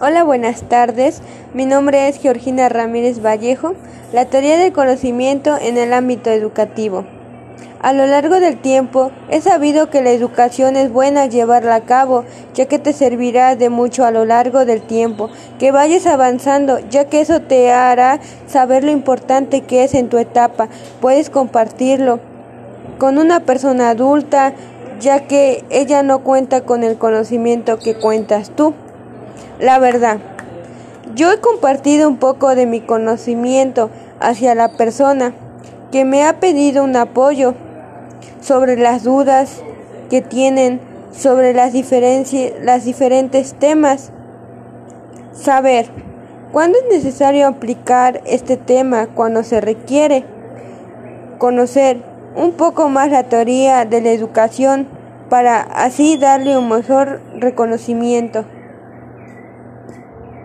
Hola, buenas tardes. Mi nombre es Georgina Ramírez Vallejo. La teoría del conocimiento en el ámbito educativo. A lo largo del tiempo he sabido que la educación es buena llevarla a cabo, ya que te servirá de mucho a lo largo del tiempo, que vayas avanzando, ya que eso te hará saber lo importante que es en tu etapa. Puedes compartirlo con una persona adulta, ya que ella no cuenta con el conocimiento que cuentas tú. La verdad, yo he compartido un poco de mi conocimiento hacia la persona que me ha pedido un apoyo sobre las dudas que tienen sobre las, las diferentes temas. Saber cuándo es necesario aplicar este tema cuando se requiere. Conocer un poco más la teoría de la educación para así darle un mejor reconocimiento.